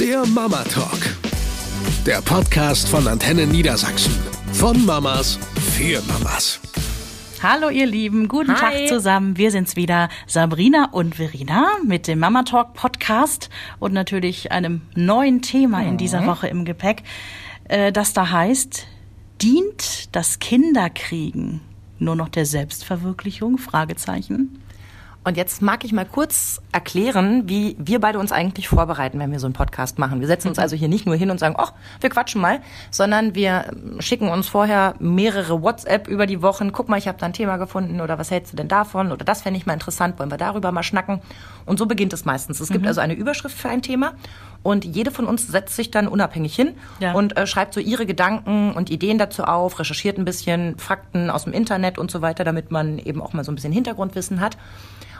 Der Mama Talk. Der Podcast von Antenne Niedersachsen. Von Mamas für Mamas. Hallo ihr Lieben, guten Hi. Tag zusammen. Wir sind's wieder, Sabrina und Verena mit dem Mama Talk Podcast und natürlich einem neuen Thema in dieser Woche im Gepäck, äh, das da heißt, dient das Kinderkriegen nur noch der Selbstverwirklichung? Fragezeichen. Und jetzt mag ich mal kurz erklären, wie wir beide uns eigentlich vorbereiten, wenn wir so einen Podcast machen. Wir setzen uns also hier nicht nur hin und sagen, ach, wir quatschen mal, sondern wir schicken uns vorher mehrere WhatsApp über die Wochen. Guck mal, ich habe da ein Thema gefunden oder was hältst du denn davon? Oder das fände ich mal interessant, wollen wir darüber mal schnacken? Und so beginnt es meistens. Es gibt also eine Überschrift für ein Thema und jede von uns setzt sich dann unabhängig hin Ja. und äh, schreibt so ihre Gedanken und Ideen dazu auf, recherchiert ein bisschen Fakten aus dem Internet und so weiter, damit man eben auch mal so ein bisschen Hintergrundwissen hat.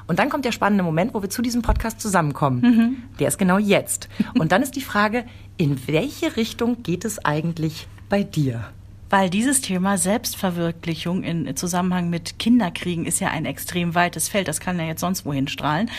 Und dann kommt der spannende Moment, wo wir zu diesem Podcast zusammenkommen. Der ist genau jetzt. Und dann ist die Frage, in welche Richtung geht es eigentlich bei dir? Weil dieses Thema Selbstverwirklichung in Zusammenhang mit Kinderkriegen ist ja ein extrem weites Feld. Das kann ja jetzt sonst wohin strahlen.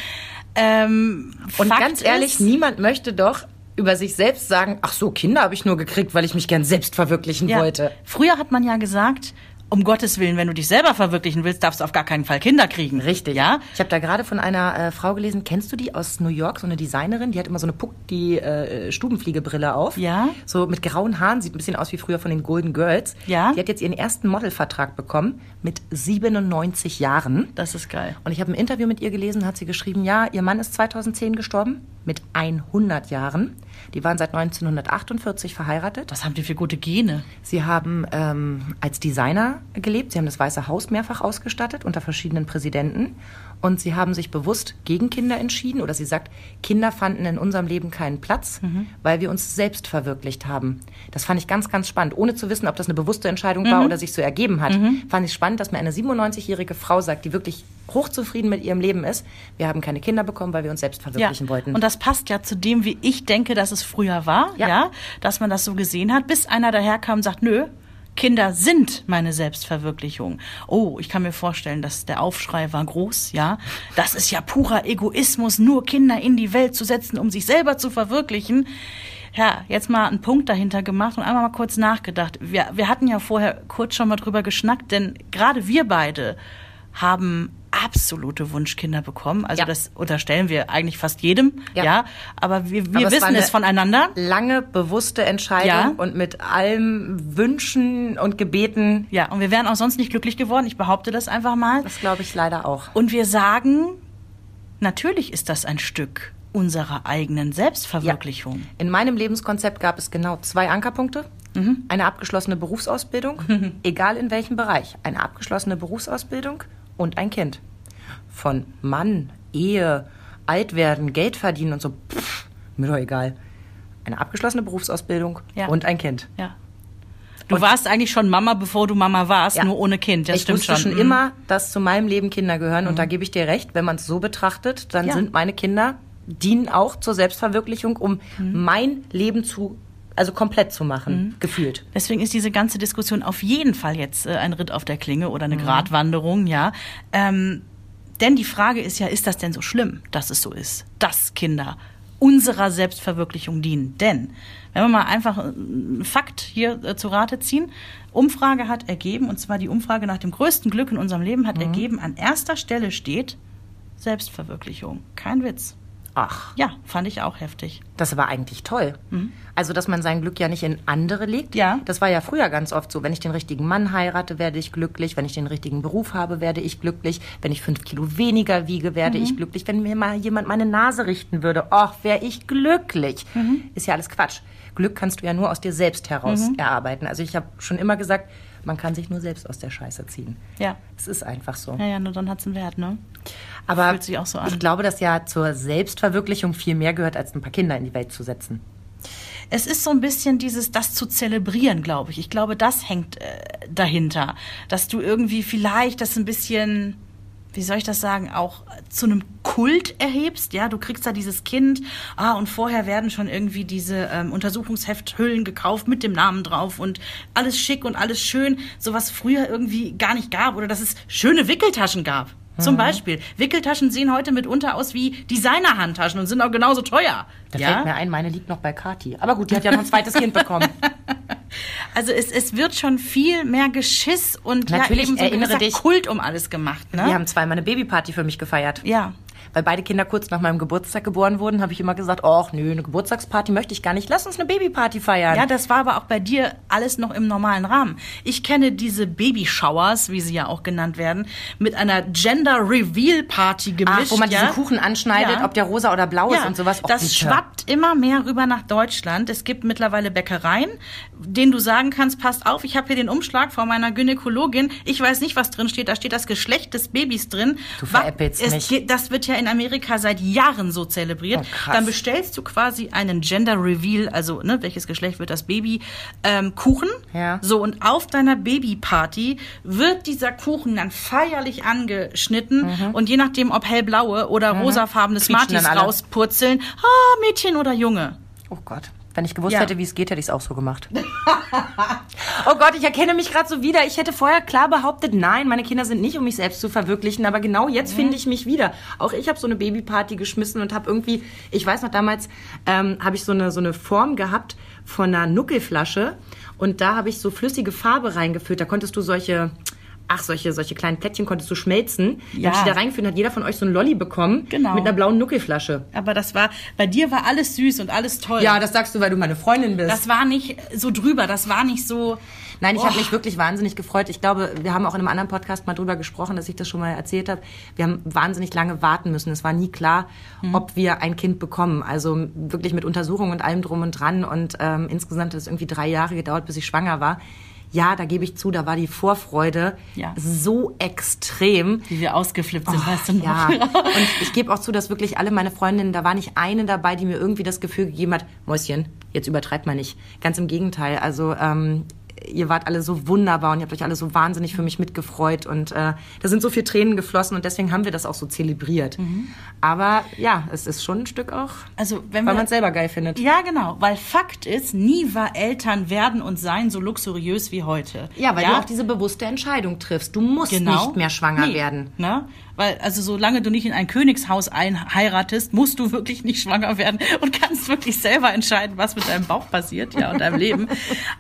Ähm, Und Fakt ganz ehrlich, ist, niemand möchte doch über sich selbst sagen, ach so, Kinder habe ich nur gekriegt, weil ich mich gern selbst verwirklichen Ja. wollte. Früher hat man ja gesagt, um Gottes Willen, wenn du dich selber verwirklichen willst, darfst du auf gar keinen Fall Kinder kriegen. Richtig. Ja? Ich habe da gerade von einer äh, Frau gelesen, kennst du die aus New York, so eine Designerin, die hat immer so eine Puck, die äh, Stubenfliegebrille auf. Ja. So mit grauen Haaren, sieht ein bisschen aus wie früher von den Golden Girls. Ja. Die hat jetzt ihren ersten Modelvertrag bekommen mit 97 Jahren. Das ist geil. Und ich habe ein Interview mit ihr gelesen, hat sie geschrieben, ja, ihr Mann ist 2010 gestorben mit 100 Jahren. Die waren seit 1948 verheiratet. Was haben die für gute Gene? Sie haben ähm, als Designer gelebt. Sie haben das Weiße Haus mehrfach ausgestattet unter verschiedenen Präsidenten. Und sie haben sich bewusst gegen Kinder entschieden. Oder sie sagt, Kinder fanden in unserem Leben keinen Platz, weil wir uns selbst verwirklicht haben. Das fand ich ganz, ganz spannend. Ohne zu wissen, ob das eine bewusste Entscheidung war oder sich so ergeben hat, fand ich spannend, dass mir eine 97-jährige Frau sagt, die wirklich hochzufrieden mit ihrem Leben ist, wir haben keine Kinder bekommen, weil wir uns selbst verwirklichen wollten. Und das passt ja zu dem, wie ich denke, dass es früher war, ja. Ja. dass man das so gesehen hat, bis einer daherkam und sagt, nö, Kinder sind meine Selbstverwirklichung. Oh, ich kann mir vorstellen, dass der Aufschrei war groß, ja. Das ist ja purer Egoismus, nur Kinder in die Welt zu setzen, um sich selber zu verwirklichen. Ja, jetzt mal einen Punkt dahinter gemacht und einmal mal kurz nachgedacht. Wir, wir hatten ja vorher kurz schon mal drüber geschnackt, denn gerade wir beide haben absolute Wunschkinder bekommen. Also Ja. das unterstellen wir eigentlich fast jedem, ja. Ja. Aber wir, wir Aber es wissen eine es voneinander. Lange, bewusste Entscheidung Ja. und mit allem Wünschen und Gebeten. Ja, und wir wären auch sonst nicht glücklich geworden. Ich behaupte das einfach mal. Das glaube ich leider auch. Und wir sagen, natürlich ist das ein Stück unserer eigenen Selbstverwirklichung. In meinem Lebenskonzept gab es genau zwei Ankerpunkte. Eine abgeschlossene Berufsausbildung, egal in welchem Bereich. Eine abgeschlossene Berufsausbildung und ein Kind. Von Mann, Ehe, alt werden, Geld verdienen und so, pff, mir doch egal. Eine abgeschlossene Berufsausbildung Ja. und ein Kind. Ja. Du warst eigentlich schon Mama, bevor du Mama warst, Ja. nur ohne Kind. Das ich stimmt wusste schon Mhm. immer, dass zu meinem Leben Kinder gehören und da gebe ich dir recht, wenn man es so betrachtet, dann Ja. sind meine Kinder, dienen auch zur Selbstverwirklichung, um Mhm. mein Leben zu, also komplett zu machen, gefühlt. Deswegen ist diese ganze Diskussion auf jeden Fall jetzt äh, ein Ritt auf der Klinge oder Mhm. eine Gratwanderung, ja. Ähm, denn die Frage ist ja, ist das denn so schlimm, dass es so ist, dass Kinder unserer Selbstverwirklichung dienen? Denn, wenn wir mal einfach einen Fakt hier äh, zu Rate ziehen, Umfrage hat ergeben, und zwar die Umfrage nach dem größten Glück in unserem Leben Mhm. hat ergeben, an erster Stelle steht Selbstverwirklichung. Kein Witz. Ach, Ja, fand ich auch heftig. das war eigentlich toll. Also, dass man sein Glück ja nicht in andere legt. Mhm. Ja. Das war ja früher ganz oft so. Wenn ich den richtigen Mann heirate, werde ich glücklich. Wenn ich den richtigen Beruf habe, werde ich glücklich. Wenn ich fünf Kilo weniger wiege, werde Mhm. ich glücklich. Wenn mir mal jemand meine Nase richten würde, ach, wäre ich glücklich. Mhm. Ist ja alles Quatsch. Glück kannst du ja nur aus dir selbst heraus Mhm. erarbeiten. Also, ich habe schon immer gesagt, man kann sich nur selbst aus der Scheiße ziehen. Ja. Es ist einfach so. Ja, ja, nur dann hat's einen Wert, ne? Aber Fühlt sich auch so an. ich glaube, dass ja zur Selbstverwirklichung viel mehr gehört, als ein paar Kinder in die Welt zu setzen. Es ist so ein bisschen dieses, das zu zelebrieren, glaube ich. Ich glaube, das hängt äh, dahinter. Dass du irgendwie vielleicht das ein bisschen, wie soll ich das sagen, auch zu einem Kult erhebst. Ja, du kriegst da dieses Kind. Ah, und vorher werden schon irgendwie diese ähm, Untersuchungshefthüllen gekauft mit dem Namen drauf und alles schick und alles schön. So was früher irgendwie gar nicht gab oder dass es schöne Wickeltaschen gab. Zum Beispiel. Wickeltaschen sehen heute mitunter aus wie Designer-Handtaschen und sind auch genauso teuer. Da ja? fällt mir ein, meine liegt noch bei Kati. Aber gut, die hat ja noch ein zweites Kind bekommen. Also es, es wird schon viel mehr Geschiss und Natürlich, ja, eben so ein erinnere dich. Kult um alles gemacht. Ne? Wir haben zweimal eine Babyparty für mich gefeiert. ja. Weil beide Kinder kurz nach meinem Geburtstag geboren wurden, habe ich immer gesagt, ach nö, eine Geburtstagsparty möchte ich gar nicht. Lass uns eine Babyparty feiern. Ja, das war aber auch bei dir alles noch im normalen Rahmen. Ich kenne diese Baby-Showers, wie sie ja auch genannt werden, mit einer Gender-Reveal-Party gemischt. Ach, wo man ja? diesen Kuchen anschneidet, Ja. ob der rosa oder blau ist Ja, und sowas. Och, das bitte. schwappt immer mehr rüber nach Deutschland. Es gibt mittlerweile Bäckereien, denen du sagen kannst, passt auf, ich habe hier den Umschlag von meiner Gynäkologin. Ich weiß nicht, was drin steht. Da steht das Geschlecht des Babys drin. Du veräppelst mich. geht- Das wird ja in Amerika seit Jahren so zelebriert. Oh, krass. Dann bestellst du quasi einen Gender Reveal, also ne, welches Geschlecht wird das Baby, ähm, Kuchen. Ja. So, und auf deiner Babyparty wird dieser Kuchen dann feierlich angeschnitten und je nachdem, ob hellblaue oder rosafarbene Mhm. Quietschen Smarties rauspurzeln, ah, Mädchen oder Junge. Oh Gott. Wenn ich gewusst Ja. hätte, wie es geht, hätte ich es auch so gemacht. oh Gott, ich erkenne mich gerade so wieder. Ich hätte vorher klar behauptet, nein, meine Kinder sind nicht, um mich selbst zu verwirklichen. Aber genau jetzt Mhm. finde ich mich wieder. Auch ich habe so eine Babyparty geschmissen und habe irgendwie, ich weiß noch damals, ähm, habe ich so eine, so eine Form gehabt von einer Nuckelflasche. Und da habe ich so flüssige Farbe reingefüllt. Da konntest du solche... Ach, solche, solche kleinen Plättchen konntest du schmelzen. Ja. Da habe ich da reingeführt, hat jeder von euch so einen Lolli bekommen. Genau. Mit einer blauen Nuckelflasche. Aber das war, bei dir war alles süß und alles toll. Ja, das sagst du, weil du meine Freundin bist. das war nicht so drüber, das war nicht so. Nein, ich habe Oh. mich wirklich wahnsinnig gefreut. Ich glaube, wir haben auch in einem anderen Podcast mal drüber gesprochen, dass ich das schon mal erzählt habe. Wir haben wahnsinnig lange warten müssen. Es war nie klar, Mhm. ob wir ein Kind bekommen. Also wirklich mit Untersuchungen und allem drum und dran. Und ähm, insgesamt hat es irgendwie drei Jahre gedauert, bis ich schwanger war. Ja, da gebe ich zu, da war die Vorfreude Ja. so extrem. Wie wir ausgeflippt sind, weißt du noch? Ja, und ich gebe auch zu, dass wirklich alle meine Freundinnen, da war nicht eine dabei, die mir irgendwie das Gefühl gegeben hat, Mäuschen, jetzt übertreibt man nicht. Ganz im Gegenteil. Also ähm, ihr wart alle so wunderbar und ihr habt euch alle so wahnsinnig für mich mitgefreut und äh, da sind so viele Tränen geflossen und deswegen haben wir das auch so zelebriert. Aber ja, es ist schon ein Stück auch, Also, wenn weil man es selber geil findet. Ja, genau, weil Fakt ist, nie war Eltern werden und sein so luxuriös wie heute. Ja, weil du auch diese bewusste Entscheidung triffst. Du musst nicht mehr schwanger Genau. Nee, werden. Ne? Weil, also solange du nicht in ein Königshaus einheiratest, musst du wirklich nicht schwanger werden und kannst wirklich selber entscheiden, was mit deinem Bauch passiert, ja, und deinem Leben.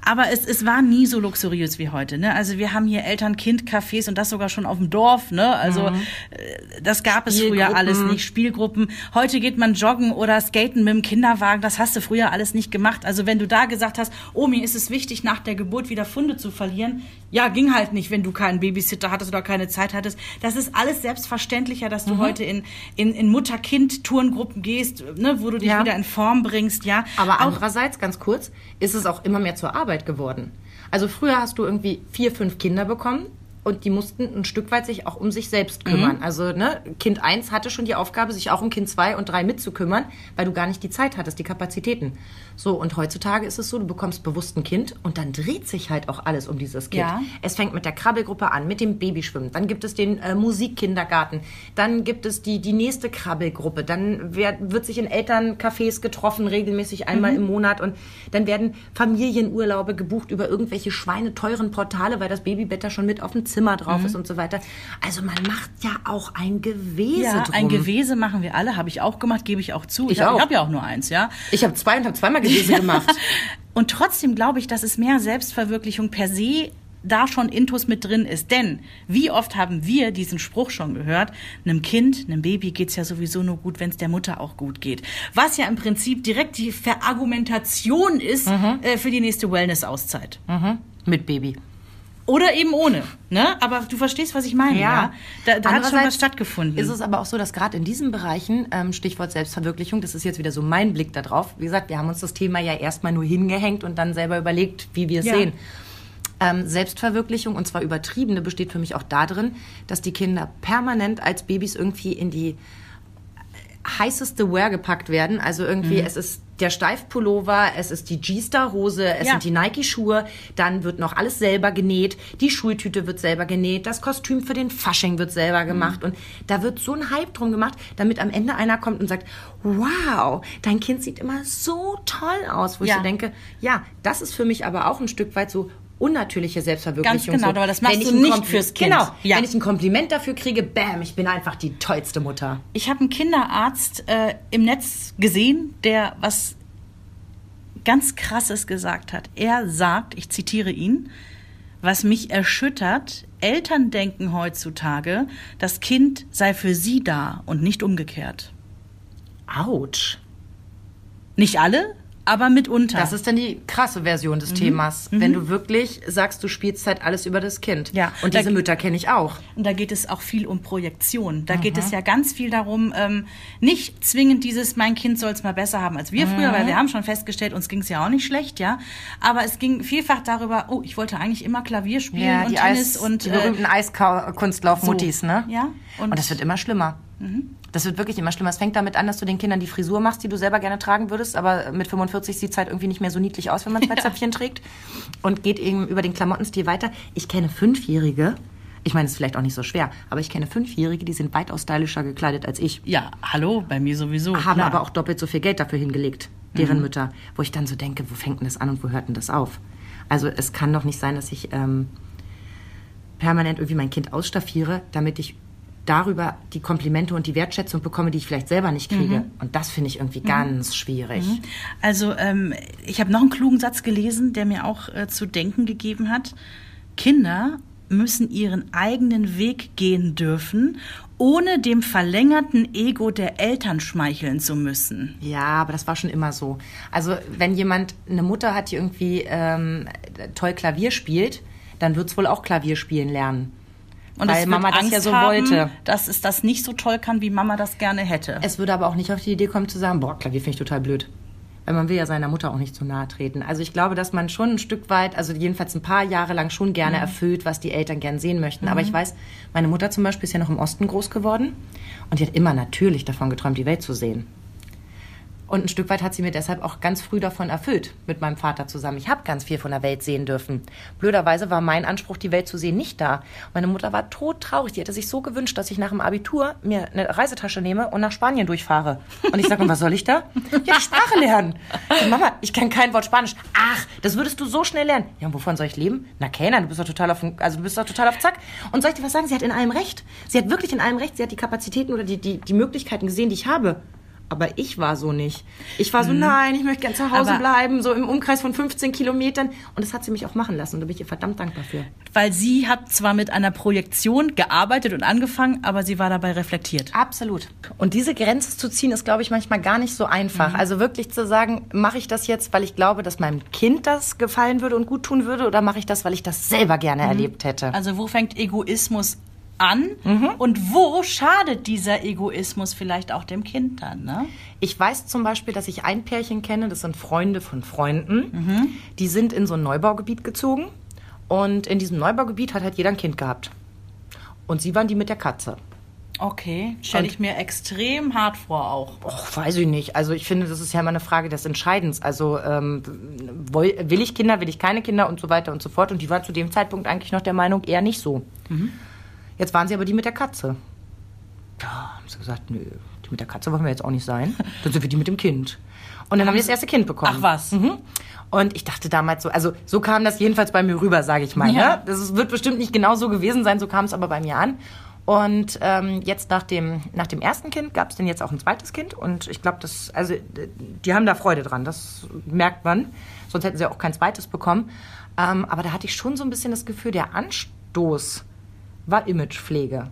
Aber es, es war nie so luxuriös wie heute, ne? Also wir haben hier Eltern-Kind-Cafés und das sogar schon auf dem Dorf, ne? Also äh, das gab es früher alles nicht. Spielgruppen. Heute geht man joggen oder skaten mit dem Kinderwagen. Das hast du früher alles nicht gemacht. Also wenn du da gesagt hast, oh, mir ist es wichtig, nach der Geburt wieder Funde zu verlieren. Ja, ging halt nicht, wenn du keinen Babysitter hattest oder keine Zeit hattest. Das ist alles selbstverständlicher, dass du Mhm. heute in, in, in Mutter-Kind-Tourengruppen gehst, ne, wo du dich Ja. wieder in Form bringst, ja. Aber auch andererseits, ganz kurz, ist es auch immer mehr zur Arbeit geworden. Also früher hast du irgendwie vier, fünf Kinder bekommen und die mussten ein Stück weit sich auch um sich selbst Mhm. kümmern. Also ne, Kind eins hatte schon die Aufgabe, sich auch um Kind zwei und drei mitzukümmern, weil du gar nicht die Zeit hattest, die Kapazitäten. So, und heutzutage ist es so, du bekommst bewusst ein Kind und dann dreht sich halt auch alles um dieses Kind. Ja. Es fängt mit der Krabbelgruppe an, mit dem Babyschwimmen. Dann gibt es den äh, Musikkindergarten. Dann gibt es die, die nächste Krabbelgruppe. Dann wer, wird sich in Elterncafés getroffen, regelmäßig einmal Mhm. im Monat. Und dann werden Familienurlaube gebucht über irgendwelche schweineteuren Portale, weil das Babybett da schon mit auf dem Zimmer drauf Mhm. ist und so weiter. Also man macht ja auch ein Gewese ja, drum. ein Gewese machen wir alle, habe ich auch gemacht, gebe ich auch zu. Ich hab- ich habe ja auch nur eins, ja. ich habe zwei und habe zweimal Gewese gemacht. Und trotzdem glaube ich, dass es mehr Selbstverwirklichung per se da schon Intus mit drin ist. Denn wie oft haben wir diesen Spruch schon gehört, einem Kind, einem Baby geht's ja sowieso nur gut, wenn es der Mutter auch gut geht. Was ja im Prinzip direkt die Verargumentation ist äh, für die nächste Wellness-Auszeit. Mhm. Mit Baby. Oder eben ohne. Ne? Aber du verstehst, was ich meine, ja? Da, da hat schon was stattgefunden. Ist es aber auch so, dass gerade in diesen Bereichen, ähm, Stichwort Selbstverwirklichung, das ist jetzt wieder so mein Blick darauf. Wie gesagt, wir haben uns das Thema ja erstmal nur hingehängt und dann selber überlegt, wie wir es Ja. sehen. Ähm, Selbstverwirklichung, und zwar übertriebene, besteht für mich auch darin, dass die Kinder permanent als Babys irgendwie in die heißeste Wear gepackt werden. Also irgendwie, Mhm. es ist der Steifpullover, es ist die G-Star-Hose, es Ja. sind die Nike-Schuhe, dann wird noch alles selber genäht, die Schultüte wird selber genäht, das Kostüm für den Fasching wird selber Mhm. gemacht und da wird so ein Hype drum gemacht, damit am Ende einer kommt und sagt, wow, dein Kind sieht immer so toll aus, wo ich Ja. so denke, ja, das ist für mich aber auch ein Stück weit so unnatürliche Selbstverwirklichung. Ganz genau, so, aber das machst du nicht Kompli- fürs Kind. Genau, Ja. wenn ich ein Kompliment dafür kriege, bam, ich bin einfach die tollste Mutter. Ich habe einen Kinderarzt äh, im Netz gesehen, der was ganz Krasses gesagt hat. Er sagt, ich zitiere ihn, was mich erschüttert, Eltern denken heutzutage, das Kind sei für sie da und nicht umgekehrt. Autsch. Nicht alle, aber mitunter. Das ist dann die krasse Version Mhm. des Themas. Wenn du wirklich sagst, du spielst halt alles über das Kind. Ja. Und Da- diese Mütter kenne ich auch. Und da geht es auch viel um Projektion. Da geht es ja ganz viel darum, ähm, nicht zwingend dieses, mein Kind soll es mal besser haben als wir früher, weil wir haben schon festgestellt, uns ging es ja auch nicht schlecht, ja. Aber es ging vielfach darüber, oh, ich wollte eigentlich immer Klavier spielen und Tennis und die äh, berühmten Eiskunstlauf-Muttis, so. ne? Ja. Und, Und- das wird immer schlimmer. Das wird wirklich immer schlimmer. Es fängt damit an, dass du den Kindern die Frisur machst, die du selber gerne tragen würdest, aber mit 45 sieht es halt irgendwie nicht mehr so niedlich aus, wenn man zwei Zöpfchen trägt. Und geht eben über den Klamottenstil weiter. Ich kenne Fünfjährige, ich meine, es ist vielleicht auch nicht so schwer, aber ich kenne Fünfjährige, die sind weitaus stylischer gekleidet als ich. ja, hallo, bei mir sowieso. haben klar. aber auch doppelt so viel Geld dafür hingelegt, deren Mütter. Wo ich dann so denke, wo fängt denn das an und wo hört denn das auf? Also es kann doch nicht sein, dass ich ähm, permanent irgendwie mein Kind ausstaffiere, damit ich darüber die Komplimente und die Wertschätzung bekomme, die ich vielleicht selber nicht kriege. Und das finde ich irgendwie ganz schwierig. Also ähm, ich habe noch einen klugen Satz gelesen, der mir auch äh, zu denken gegeben hat. Kinder müssen ihren eigenen Weg gehen dürfen, ohne dem verlängerten Ego der Eltern schmeicheln zu müssen. Ja, aber das war schon immer so. Also wenn jemand eine Mutter hat, die irgendwie ähm, toll Klavier spielt, dann wird es wohl auch Klavier spielen lernen. Und Weil Mama das Angst ja so haben, wollte. dass es das nicht so toll kann, wie Mama das gerne hätte. Es würde aber auch nicht auf die Idee kommen zu sagen, boah, Klavier finde ich total blöd. Weil man will ja seiner Mutter auch nicht zu nahe treten. Also ich glaube, dass man schon ein Stück weit, also jedenfalls ein paar Jahre lang schon gerne erfüllt, was die Eltern gern sehen möchten. Aber ich weiß, meine Mutter zum Beispiel ist ja noch im Osten groß geworden und die hat immer natürlich davon geträumt, die Welt zu sehen. Und ein Stück weit hat sie mir deshalb auch ganz früh davon erfüllt, mit meinem Vater zusammen. Ich habe ganz viel von der Welt sehen dürfen. Blöderweise war mein Anspruch, die Welt zu sehen, nicht da. Meine Mutter war todtraurig. Die hätte sich so gewünscht, dass ich nach dem Abitur mir eine Reisetasche nehme und nach Spanien durchfahre. Und ich sage, und was soll ich da? Ja, die Sprache lernen. Und Mama, ich kann kein Wort Spanisch. Ach, das würdest du so schnell lernen. Ja, und wovon soll ich leben? Na, keiner, du bist doch total auf, also du bist doch total auf Zack. Und soll ich dir was sagen? Sie hat in allem recht. Sie hat wirklich in allem recht. Sie hat die Kapazitäten oder die, die, die Möglichkeiten gesehen, die ich habe. Aber ich war so nicht. Ich war so, nein, ich möchte gern zu Hause Aber- bleiben, so im Umkreis von 15 Kilometern. Und das hat sie mich auch machen lassen. Und da bin ich ihr verdammt dankbar für. Weil sie hat zwar mit einer Projektion gearbeitet und angefangen, aber sie war dabei reflektiert. Absolut. Und diese Grenze zu ziehen, ist, glaube ich, manchmal gar nicht so einfach. Also wirklich zu sagen, mache ich das jetzt, weil ich glaube, dass meinem Kind das gefallen würde und gut tun würde, oder mache ich das, weil ich das selber gerne erlebt hätte? Also wo fängt Egoismus an und wo schadet dieser Egoismus vielleicht auch dem Kind dann? Ne? Ich weiß zum Beispiel, dass ich ein Pärchen kenne, das sind Freunde von Freunden. Die sind in so ein Neubaugebiet gezogen. Und in diesem Neubaugebiet hat halt jeder ein Kind gehabt. Und sie waren die mit der Katze. Okay, stelle ich mir extrem hart vor auch. Och, weiß ich nicht. Also ich finde, das ist ja immer eine Frage des Entscheidens. Also ähm, will ich Kinder, will ich keine Kinder und so weiter und so fort. Und die waren zu dem Zeitpunkt eigentlich noch der Meinung, eher nicht so. Jetzt waren sie aber die mit der Katze. Ja, haben sie gesagt, nö, die mit der Katze wollen wir jetzt auch nicht sein. Dann sind wir die mit dem Kind. Und dann haben wir das erste Kind bekommen. Ach was. Mhm. Und ich dachte damals so, also so kam das jedenfalls bei mir rüber, sage ich mal. Ja. Ne? Das wird bestimmt nicht genau so gewesen sein, so kam es aber bei mir an. Und ähm, jetzt nach dem, nach dem ersten Kind gab es dann jetzt auch ein zweites Kind. Und ich glaube, das, also die haben da Freude dran, das merkt man. Sonst hätten sie auch kein zweites bekommen. Ähm, aber da hatte ich schon so ein bisschen das Gefühl, der Anstoß war Imagepflege.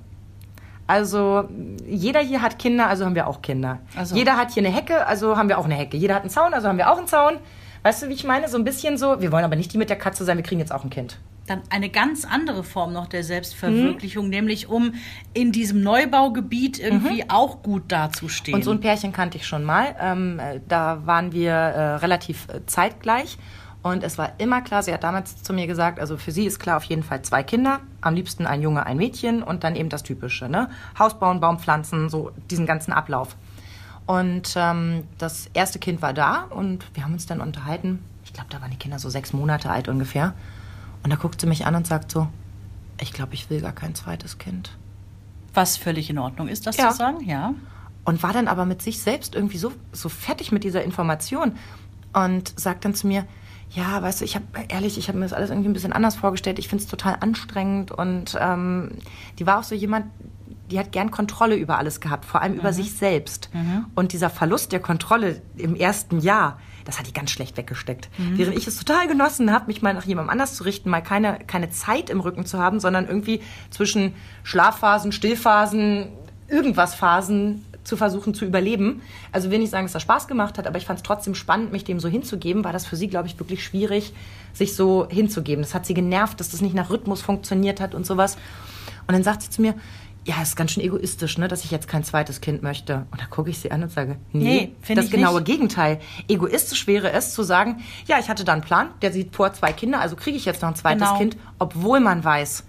Also jeder hier hat Kinder, also haben wir auch Kinder. Also- Jeder hat hier eine Hecke, also haben wir auch eine Hecke. Jeder hat einen Zaun, also haben wir auch einen Zaun. Weißt du, wie ich meine? So ein bisschen so, wir wollen aber nicht die mit der Katze sein, wir kriegen jetzt auch ein Kind. Dann eine ganz andere Form noch der Selbstverwirklichung, nämlich um in diesem Neubaugebiet irgendwie auch gut dazustehen. Und so ein Pärchen kannte ich schon mal. Ähm, äh, da waren wir äh, relativ äh, zeitgleich. Und es war immer klar, sie hat damals zu mir gesagt, also für sie ist klar auf jeden Fall zwei Kinder, am liebsten ein Junge, ein Mädchen und dann eben das Typische, ne? Haus bauen, Baum pflanzen, so diesen ganzen Ablauf. Und ähm, das erste Kind war da und wir haben uns dann unterhalten. Ich glaube, da waren die Kinder so sechs Monate alt ungefähr. Und da guckt sie mich an und sagt so, ich glaube, ich will gar kein zweites Kind. Was völlig in Ordnung ist, das Ja. zu sagen, ja. und war dann aber mit sich selbst irgendwie so, so fertig mit dieser Information und sagt dann zu mir, ja, weißt du, ich habe ehrlich, ich habe mir das alles irgendwie ein bisschen anders vorgestellt. Ich finde es total anstrengend und ähm, die war auch so jemand, die hat gern Kontrolle über alles gehabt, vor allem mhm. über sich selbst. Mhm. Und dieser Verlust der Kontrolle im ersten Jahr, das hat die ganz schlecht weggesteckt. Mhm. Während ich es total genossen habe, mich mal nach jemandem anders zu richten, mal keine, keine Zeit im Rücken zu haben, sondern irgendwie zwischen Schlafphasen, Stillphasen, irgendwas Phasen zu versuchen zu überleben. Also will nicht sagen, dass das Spaß gemacht hat, aber ich fand es trotzdem spannend, mich dem so hinzugeben, war das für sie, glaube ich, wirklich schwierig, sich so hinzugeben. Das hat sie genervt, dass das nicht nach Rhythmus funktioniert hat und sowas. Und dann sagt sie zu mir, ja, ist ganz schön egoistisch, ne, dass ich jetzt kein zweites Kind möchte. Und da gucke ich sie an und sage, nee, nee das genaue nicht. Gegenteil. Egoistisch wäre es zu sagen, ja, ich hatte da einen Plan, der sieht vor zwei Kinder, also kriege ich jetzt noch ein zweites genau. Kind, obwohl man weiß,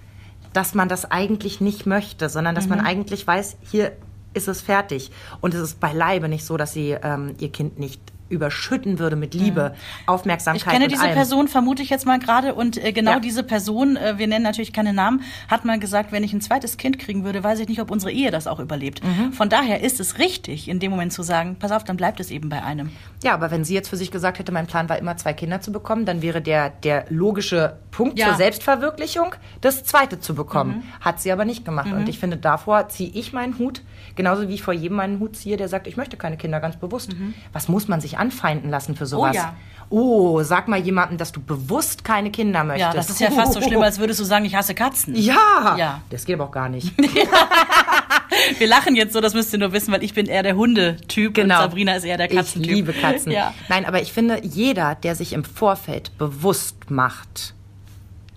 dass man das eigentlich nicht möchte, sondern dass mhm. man eigentlich weiß, hier ist es fertig. Und es ist beileibe nicht so, dass sie ähm, ihr Kind nicht überschütten würde mit Liebe, mhm. Aufmerksamkeit. Ich kenne diese allem. Person, vermute ich jetzt mal gerade, und äh, genau ja. diese Person, äh, wir nennen natürlich keine Namen, hat mal gesagt, wenn ich ein zweites Kind kriegen würde, weiß ich nicht, ob unsere Ehe das auch überlebt. Mhm. Von daher ist es richtig, in dem Moment zu sagen, pass auf, dann bleibt es eben bei einem. Ja, aber wenn sie jetzt für sich gesagt hätte, mein Plan war immer zwei Kinder zu bekommen, dann wäre der, der logische Punkt ja. zur Selbstverwirklichung, das zweite zu bekommen. Mhm. Hat sie aber nicht gemacht. Und mhm. ich finde, davor ziehe ich meinen Hut, genauso wie ich vor jedem meinen Hut ziehe, der sagt, ich möchte keine Kinder, ganz bewusst. Mhm. Was muss man sich anfeinden lassen für sowas. Oh ja. Oh, sag mal jemandem, dass du bewusst keine Kinder möchtest. Ja, das ist ja fast so schlimm, als würdest du sagen, ich hasse Katzen. Ja. ja. Das geht aber auch gar nicht. Wir lachen jetzt so, das müsst ihr nur wissen, weil ich bin eher der Hundetyp genau. und Sabrina ist eher der Katzentyp. Ich liebe Katzen. Ja. Nein, aber ich finde, jeder, der sich im Vorfeld bewusst macht,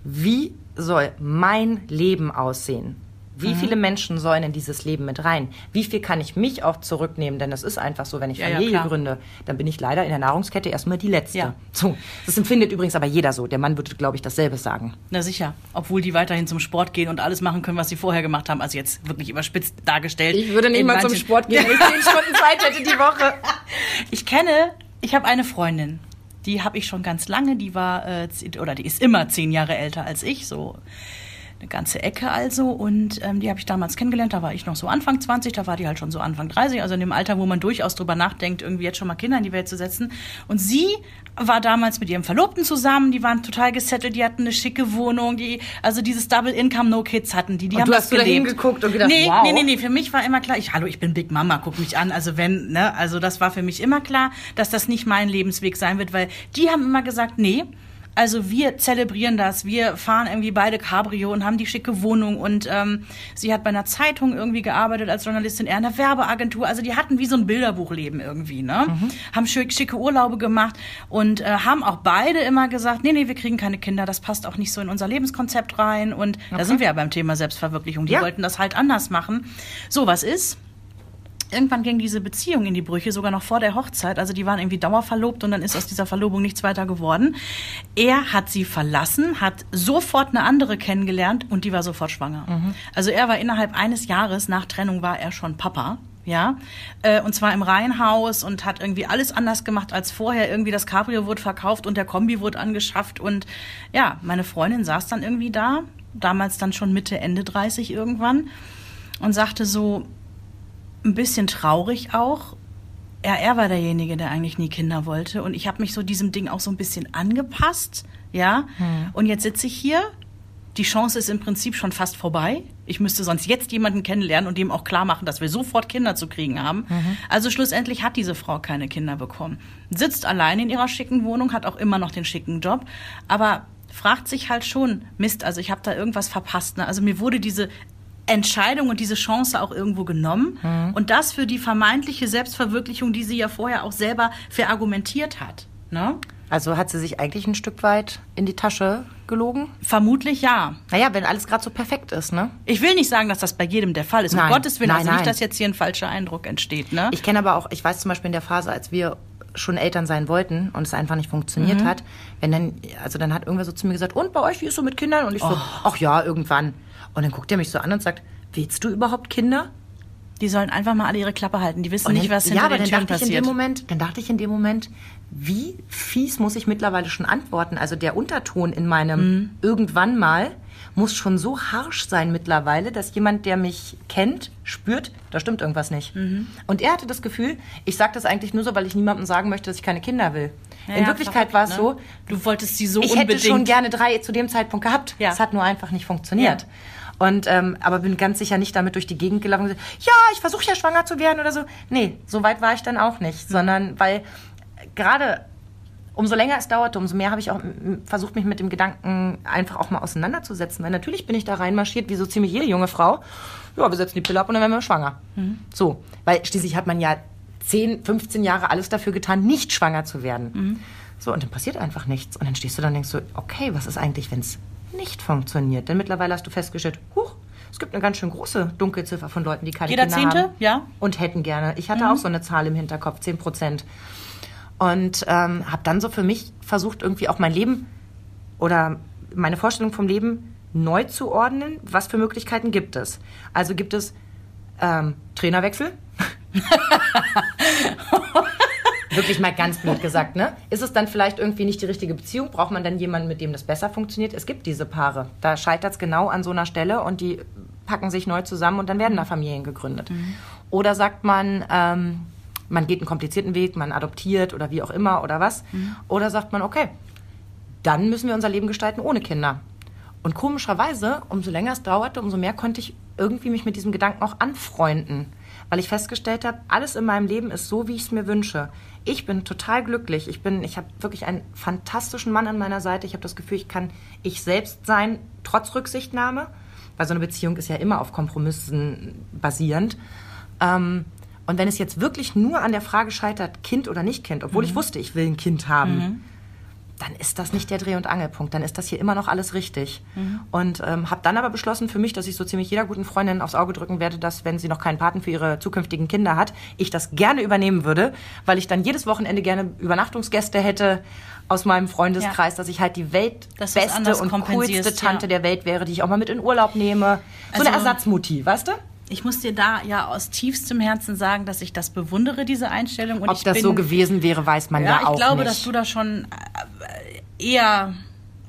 wie soll mein Leben aussehen? Wie mhm. viele Menschen sollen in dieses Leben mit rein? Wie viel kann ich mich auch zurücknehmen? Denn es ist einfach so, wenn ich ja, Familie ja, gründe, dann bin ich leider in der Nahrungskette erstmal die Letzte. Ja. So. Das empfindet übrigens aber jeder so. Der Mann würde, glaube ich, dasselbe sagen. Na sicher. Obwohl die weiterhin zum Sport gehen und alles machen können, was sie vorher gemacht haben. Also jetzt wirklich überspitzt dargestellt. Ich würde nicht mal zum Sport gehen, wenn ich zehn Stunden Zeit hätte die Woche. Ich kenne, ich habe eine Freundin die habe ich schon ganz lange. Die war äh, oder die ist immer zehn Jahre älter als ich, so eine ganze Ecke also. Und ähm, die habe ich damals kennengelernt. Da war ich noch so Anfang 20, da war die halt schon so Anfang 30, also in dem Alter, wo man durchaus drüber nachdenkt, irgendwie jetzt schon mal Kinder in die Welt zu setzen. Und sie war damals mit ihrem Verlobten zusammen. Die waren total gesettelt, die hatten eine schicke Wohnung, die also dieses Double Income No Kids hatten die. Die und haben du das hast gelebt. geguckt und gedacht, nee, wow. nee, nee, nee. Für mich war immer klar, ich hallo, ich bin Big Mama, guck mich an. Also wenn, ne, also das war für mich immer klar, dass das nicht mein Lebensweg sein wird, weil die haben immer gesagt, nee also wir zelebrieren das. Wir fahren irgendwie beide Cabrio und haben die schicke Wohnung. Und ähm, sie hat bei einer Zeitung irgendwie gearbeitet als Journalistin, eher in einer Werbeagentur. Also die hatten wie so ein Bilderbuchleben irgendwie, ne? Mhm. Haben schicke Urlaube gemacht und äh, haben auch beide immer gesagt, nee, nee, wir kriegen keine Kinder. Das passt auch nicht so in unser Lebenskonzept rein. Und okay. da sind wir ja beim Thema Selbstverwirklichung. Die ja. wollten das halt anders machen. So, was ist? Irgendwann ging diese Beziehung in die Brüche, sogar noch vor der Hochzeit. Also die waren irgendwie dauerverlobt und dann ist aus dieser Verlobung nichts weiter geworden. Er hat sie verlassen, hat sofort eine andere kennengelernt und die war sofort schwanger. Mhm. Also er war innerhalb eines Jahres nach Trennung war er schon Papa. Ja, äh, und zwar im Reihenhaus und hat irgendwie alles anders gemacht als vorher. Irgendwie das Cabrio wurde verkauft und der Kombi wurde angeschafft und ja, meine Freundin saß dann irgendwie da, damals dann schon Mitte, Ende 30 irgendwann und sagte so, ein bisschen traurig auch. Ja, er war derjenige, der eigentlich nie Kinder wollte. Und ich habe mich so diesem Ding auch so ein bisschen angepasst. Ja. Hm. Und jetzt sitze ich hier. Die Chance ist im Prinzip schon fast vorbei. Ich müsste sonst jetzt jemanden kennenlernen und dem auch klar machen, dass wir sofort Kinder zu kriegen haben. Mhm. Also schlussendlich hat diese Frau keine Kinder bekommen. Sitzt allein in ihrer schicken Wohnung, hat auch immer noch den schicken Job. Aber fragt sich halt schon, Mist, also ich habe da irgendwas verpasst. Ne? Also mir wurde diese Entscheidung und diese Chance auch irgendwo genommen. Mhm. Und das für die vermeintliche Selbstverwirklichung, die sie ja vorher auch selber verargumentiert hat. Ne? Also hat sie sich eigentlich ein Stück weit in die Tasche gelogen? Vermutlich ja. Naja, wenn alles gerade so perfekt ist, ne? Ich will nicht sagen, dass das bei jedem der Fall ist. Nein. Um Gottes Willen, nein, also nicht, dass jetzt hier ein falscher Eindruck entsteht, ne? Ich kenne aber auch, ich weiß zum Beispiel in der Phase, als wir schon Eltern sein wollten und es einfach nicht funktioniert mhm. hat, wenn dann, also dann hat irgendwer so zu mir gesagt, und bei euch, wie ist so mit Kindern? Und ich so, oh. ach ja, irgendwann. Und dann guckt er mich so an und sagt, willst du überhaupt Kinder? Die sollen einfach mal alle ihre Klappe halten. Die wissen dann, nicht, was hinter ja, den Türen passiert. In dem Moment, dann dachte ich in dem Moment, wie fies muss ich mittlerweile schon antworten? Also der Unterton in meinem mhm. irgendwann mal muss schon so harsch sein mittlerweile, dass jemand, der mich kennt, spürt, da stimmt irgendwas nicht. Mhm. Und er hatte das Gefühl, ich sage das eigentlich nur so, weil ich niemandem sagen möchte, dass ich keine Kinder will. Ja, In ja, Wirklichkeit war es ne? so, Du wolltest sie so ich unbedingt. hätte schon gerne drei zu dem Zeitpunkt gehabt. Ja. Es hat nur einfach nicht funktioniert. Und ähm, aber bin ganz sicher nicht damit durch die Gegend gelaufen und gesagt, ja, ich versuche ja schwanger zu werden oder so. Nee, so weit war ich dann auch nicht, sondern weil gerade umso länger es dauerte, umso mehr habe ich auch versucht, mich mit dem Gedanken einfach auch mal auseinanderzusetzen. Weil natürlich bin ich da reinmarschiert, wie so ziemlich jede junge Frau. Ja, wir setzen die Pille ab und dann werden wir schwanger. So, weil schließlich hat man ja 10, 15 Jahre alles dafür getan, nicht schwanger zu werden. So, und dann passiert einfach nichts. Und dann stehst du da und denkst so, okay, was ist eigentlich, wenn es nicht funktioniert? Denn mittlerweile hast du festgestellt, huch, es gibt eine ganz schön große Dunkelziffer von Leuten, die keine Jeder Kinder Zehnte? haben. Ja. Und hätten gerne. Ich hatte auch so eine Zahl im Hinterkopf, 10 Prozent. Und ähm, habe dann so für mich versucht, irgendwie auch mein Leben oder meine Vorstellung vom Leben neu zu ordnen. Was für Möglichkeiten gibt es? Also gibt es ähm, Trainerwechsel? Wirklich mal ganz blöd gesagt, ne? Ist es dann vielleicht irgendwie nicht die richtige Beziehung? Braucht man dann jemanden, mit dem das besser funktioniert? Es gibt diese Paare. Da scheitert es genau an so einer Stelle und die packen sich neu zusammen und dann werden da Familien gegründet. Oder sagt man, ähm, man geht einen komplizierten Weg, man adoptiert oder wie auch immer oder was. Oder sagt man, okay, dann müssen wir unser Leben gestalten ohne Kinder. Und komischerweise, umso länger es dauerte, umso mehr konnte ich irgendwie mich mit diesem Gedanken auch anfreunden. Weil ich festgestellt habe, alles in meinem Leben ist so, wie ich es mir wünsche. Ich bin total glücklich. Ich, bin, ich habe wirklich einen fantastischen Mann an meiner Seite. Ich habe das Gefühl, ich kann ich selbst sein, trotz Rücksichtnahme. Weil so eine Beziehung ist ja immer auf Kompromissen basierend. Ähm, und wenn es jetzt wirklich nur an der Frage scheitert, Kind oder nicht Kind, obwohl ich wusste, ich will ein Kind haben, dann ist das nicht der Dreh- und Angelpunkt. Dann ist das hier immer noch alles richtig. Und ähm, habe dann aber beschlossen für mich, dass ich so ziemlich jeder guten Freundin aufs Auge drücken werde, dass, wenn sie noch keinen Paten für ihre zukünftigen Kinder hat, ich das gerne übernehmen würde, weil ich dann jedes Wochenende gerne Übernachtungsgäste hätte aus meinem Freundeskreis, dass ich halt die weltbeste und coolste Tante ja. der Welt wäre, die ich auch mal mit in Urlaub nehme. So eine Also- Ersatzmutti, weißt du? Ich muss dir da ja aus tiefstem Herzen sagen, dass ich das bewundere, diese Einstellung. Und Ob ich das bin, so gewesen wäre, weiß man ja, Ja, ich auch glaube, nicht. dass du da schon äh, eher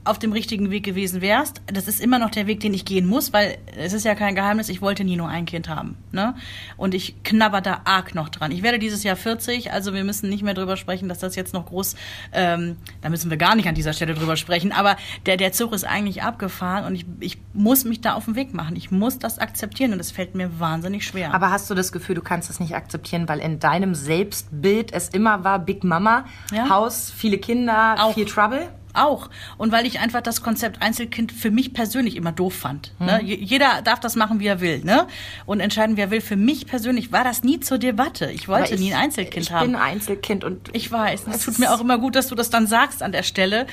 auf dem richtigen Weg gewesen wärst. Das ist immer noch der Weg, den ich gehen muss, weil es ist ja kein Geheimnis, ich wollte nie nur ein Kind haben. Ne? Und ich knabber da arg noch dran. Ich werde dieses Jahr 40, also wir müssen nicht mehr drüber sprechen, dass das jetzt noch groß, ähm, da müssen wir gar nicht an dieser Stelle drüber sprechen, aber der, der Zug ist eigentlich abgefahren und ich, ich muss mich da auf den Weg machen. Ich muss das akzeptieren und es fällt mir wahnsinnig schwer. Aber hast du das Gefühl, du kannst es nicht akzeptieren, weil in deinem Selbstbild es immer war Big Mama, Ja. Haus, viele Kinder, Auch. viel Trouble? Auch. Und weil ich einfach das Konzept Einzelkind für mich persönlich immer doof fand. Hm. Ne? Je- Jeder darf das machen, wie er will. Ne? Und entscheiden, wie er will. Für mich persönlich war das nie zur Debatte. Ich wollte ich, nie ein Einzelkind ich haben. bin ein Einzelkind und ich weiß. Es tut mir auch immer gut, dass du das dann sagst an der Stelle.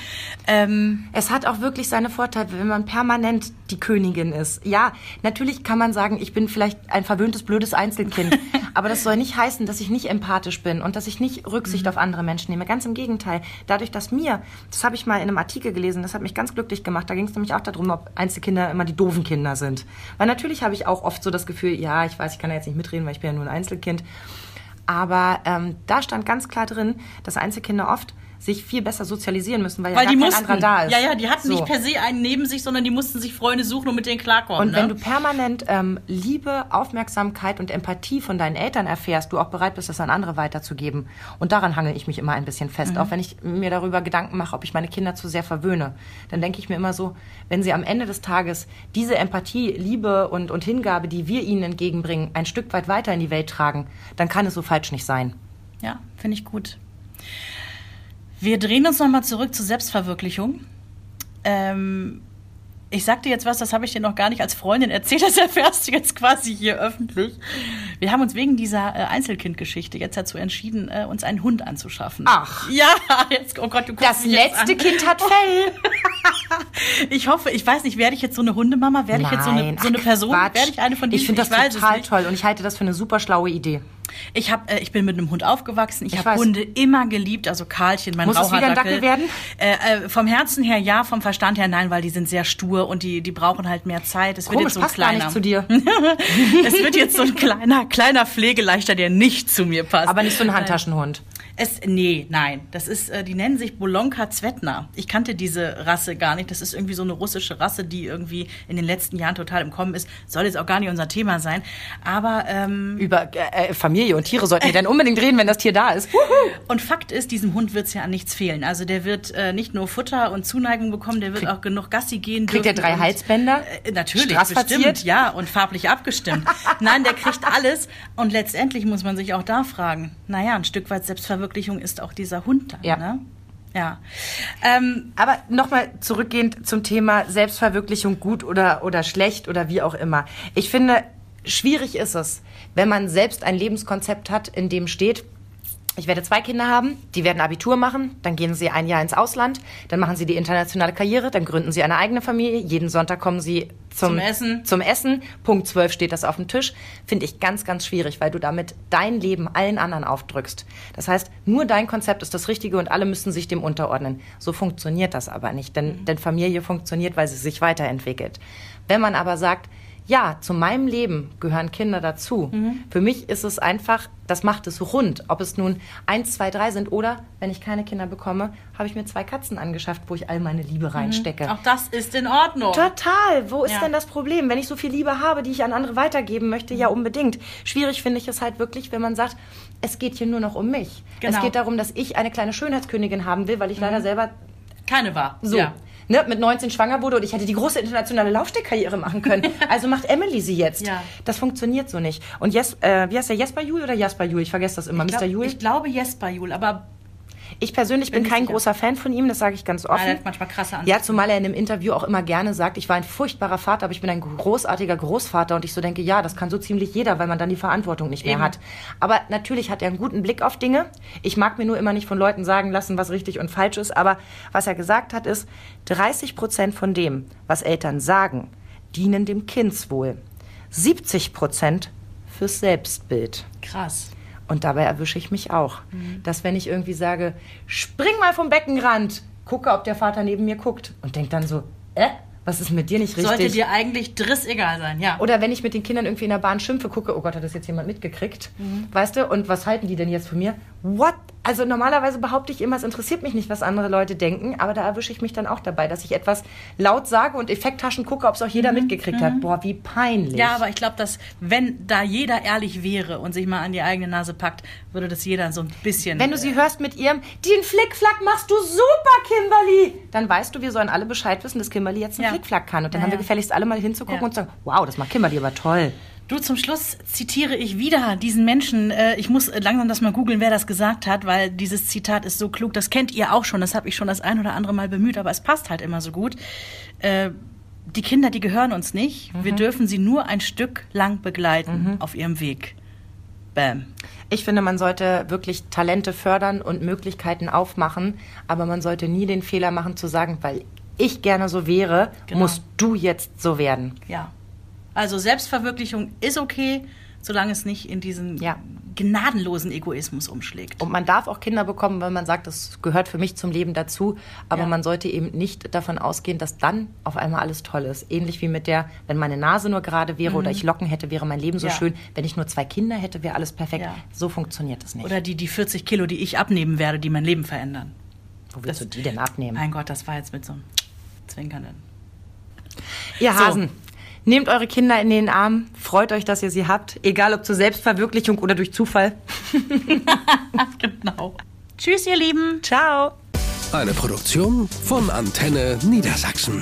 Ähm, es hat auch wirklich seine Vorteile, wenn man permanent die Königin ist. Ja, natürlich kann man sagen, ich bin vielleicht ein verwöhntes, blödes Einzelkind. aber das soll nicht heißen, dass ich nicht empathisch bin und dass ich nicht Rücksicht Mhm. auf andere Menschen nehme. Ganz im Gegenteil. Dadurch, dass mir, das habe ich mal in einem Artikel gelesen, das hat mich ganz glücklich gemacht. Da ging es nämlich auch darum, ob Einzelkinder immer die doofen Kinder sind. Weil natürlich habe ich auch oft so das Gefühl, ja, ich weiß, ich kann ja jetzt nicht mitreden, weil ich bin ja nur ein Einzelkind. Aber ähm, da stand ganz klar drin, dass Einzelkinder oft sich viel besser sozialisieren müssen, weil, weil ja die mussten. anderer da ist. Ja, ja, die hatten So. nicht per se einen neben sich, sondern die mussten sich Freunde suchen und mit denen klarkommen. Und wenn ne? du permanent ähm, Liebe, Aufmerksamkeit und Empathie von deinen Eltern erfährst, du auch bereit bist, das an andere weiterzugeben. Und daran hangel ich mich immer ein bisschen fest. Mhm. Auch wenn ich mir darüber Gedanken mache, ob ich meine Kinder zu sehr verwöhne. Dann denke ich mir immer so, wenn sie am Ende des Tages diese Empathie, Liebe und, und Hingabe, die wir ihnen entgegenbringen, ein Stück weit weiter in die Welt tragen, dann kann es so falsch nicht sein. Ja, finde ich gut. Wir drehen uns nochmal zurück zur Selbstverwirklichung. Ähm, ich sag dir jetzt was, das habe ich dir noch gar nicht als Freundin erzählt, das erfährst du jetzt quasi hier öffentlich. Wir haben uns wegen dieser äh, Einzelkindgeschichte jetzt dazu entschieden, äh, uns einen Hund anzuschaffen. Ach. Ja, jetzt, oh Gott, du guckst Das letzte. Kind hat Fell. Ich hoffe, ich weiß nicht, werde ich jetzt so eine Hundemama? Werde ich jetzt so eine, so eine Person? Werde ich eine von diesen? Ich finde das es total toll und ich halte das für eine super schlaue Idee. Ich, hab, äh, ich bin mit einem Hund aufgewachsen. Ich, Ich habe. Hunde immer geliebt. Also Karlchen, mein Muss es wieder ein. Dackel werden? Äh, äh, vom Herzen her ja, vom Verstand her nein, weil die sind sehr stur und die, die brauchen halt mehr Zeit. Es wird jetzt so ein passt gar kleiner. nicht zu dir. es wird jetzt so ein kleiner, kleiner Pflegeleichter, der nicht zu mir passt. Aber nicht so ein Handtaschenhund. Es, nee, nein. Das ist, äh, die nennen sich Bolonka Zvetna. Ich kannte diese Rasse gar nicht. Das ist irgendwie so eine russische Rasse, die irgendwie in den letzten Jahren total im Kommen ist. Soll jetzt auch gar nicht unser Thema sein. Aber ähm, Über äh, Familie und Tiere sollten wir dann unbedingt reden, wenn das Tier da ist. und Fakt ist, diesem Hund wird es ja an nichts fehlen. Also der wird äh, nicht nur Futter und Zuneigung bekommen, der wird auch genug Gassi gehen. Kriegt er drei und- Halsbänder? Äh, natürlich, bestimmt, ja, und farblich abgestimmt. Nein, der kriegt alles. Und letztendlich muss man sich auch da fragen, naja, ein Stück weit Selbstverwirklichung ist auch dieser Hund dann, Ja. ne? Ja. Ähm, Aber nochmal zurückgehend zum Thema Selbstverwirklichung, gut oder, oder schlecht oder wie auch immer. Ich finde, schwierig ist es, wenn man selbst ein Lebenskonzept hat, in dem steht, ich werde zwei Kinder haben, die werden Abitur machen, dann gehen sie ein Jahr ins Ausland, dann machen sie die internationale Karriere, dann gründen sie eine eigene Familie, jeden Sonntag kommen sie zum, Zum Essen. Zum Essen. Punkt 12 steht das auf dem Tisch. Finde ich ganz, ganz schwierig, weil du damit dein Leben allen anderen aufdrückst. Das heißt, nur dein Konzept ist das Richtige und alle müssen sich dem unterordnen. So funktioniert das aber nicht, denn, denn Familie funktioniert, weil sie sich weiterentwickelt. Wenn man aber sagt, ja, zu meinem Leben gehören Kinder dazu. Für mich ist es einfach, das macht es rund. Ob es nun eins, zwei, drei sind oder, wenn ich keine Kinder bekomme, habe ich mir zwei Katzen angeschafft, wo ich all meine Liebe reinstecke. auch das ist in Ordnung. Total. Wo ist Ja. denn das Problem? Wenn ich so viel Liebe habe, die ich an andere weitergeben möchte, ja unbedingt. Schwierig finde ich es halt wirklich, wenn man sagt, es geht hier nur noch um mich. Genau. Es geht darum, dass ich eine kleine Schönheitskönigin haben will, weil ich leider selber Keine war. so Ja. Ne, mit 19 schwanger wurde und ich hätte die große internationale Laufstegkarriere machen können. Also macht Emily sie jetzt. Ja. Das funktioniert so nicht. Und Jes, äh, wie heißt der Jesper Jul oder Jasper Jul? Ich vergesse das immer. Ich Mr. glaub, Jul. Ich glaube Jesper Jul, aber Ich persönlich bin nicht kein sicher. großer Fan von ihm, das sage ich ganz offen. der hat manchmal krasse Ja, Ansichten. zumal er in einem Interview auch immer gerne sagt, ich war ein furchtbarer Vater, aber ich bin ein großartiger Großvater. Und ich so denke, ja, das kann so ziemlich jeder, weil man dann die Verantwortung nicht mehr Eben. hat. Aber natürlich hat er einen guten Blick auf Dinge. Ich mag mir nur immer nicht von Leuten sagen lassen, was richtig und falsch ist. Aber was er gesagt hat, ist, 30 Prozent von dem, was Eltern sagen, dienen dem Kindswohl. 70 Prozent fürs Selbstbild. krass. Und dabei erwische ich mich auch. Mhm. Dass wenn ich irgendwie sage, spring mal vom Beckenrand, gucke, ob der Vater neben mir guckt und denke dann so, äh, was ist mit dir nicht richtig? Sollte dir eigentlich driss egal sein, ja. Oder wenn ich mit den Kindern irgendwie in der Bahn schimpfe, gucke, oh Gott, hat das jetzt jemand mitgekriegt? Mhm. Weißt du, und was halten die denn jetzt von mir? What? Also normalerweise behaupte ich immer, es interessiert mich nicht, was andere Leute denken, aber da erwische ich mich dann auch dabei, dass ich etwas laut sage und Effekttaschen gucke, ob es auch jeder mitgekriegt hat. Boah, wie peinlich. Mhm. Ja, aber ich glaube, dass wenn da jeder ehrlich wäre und sich mal an die eigene Nase packt, würde das jeder so ein bisschen. Wenn du sie hörst mit ihrem, den Flickflack machst du super, Kimberly, dann weißt du, wir sollen alle Bescheid wissen, dass Kimberly jetzt einen Ja. Flickflack kann. Und dann Ja, haben wir gefälligst alle mal hinzugucken Ja. und sagen, wow, das macht Kimberly aber toll. Du, zum Schluss zitiere ich wieder diesen Menschen. Äh, Ich muss langsam das mal googeln, wer das gesagt hat, weil dieses Zitat ist so klug. Das kennt ihr auch schon. Das habe ich schon das ein oder andere Mal bemüht, aber es passt halt immer so gut. Äh, Die Kinder, die gehören uns nicht. Wir dürfen sie nur ein Stück lang begleiten auf ihrem Weg. Bam. Ich finde, man sollte wirklich Talente fördern und Möglichkeiten aufmachen, aber man sollte nie den Fehler machen zu sagen, weil ich gerne so wäre, Genau. musst du jetzt so werden. Ja. Also Selbstverwirklichung ist okay, solange es nicht in diesen Ja. gnadenlosen Egoismus umschlägt. Und man darf auch Kinder bekommen, wenn man sagt, das gehört für mich zum Leben dazu. Aber Ja. man sollte eben nicht davon ausgehen, dass dann auf einmal alles toll ist. Ähnlich wie mit der, wenn meine Nase nur gerade wäre oder ich Locken hätte, wäre mein Leben so Mhm. Ja. schön. Wenn ich nur zwei Kinder hätte, wäre alles perfekt. So funktioniert es nicht. Oder die, die 40 Kilo, die ich abnehmen werde, die mein Leben verändern. Wo willst das- du die denn abnehmen? Mein Gott, das war jetzt mit so einem Zwinkernden. Ihr So. Nehmt eure Kinder in den Arm, freut euch, dass ihr sie habt, egal ob zur Selbstverwirklichung oder durch Zufall. genau. Tschüss, ihr Lieben. Ciao. Eine Produktion von Antenne Niedersachsen.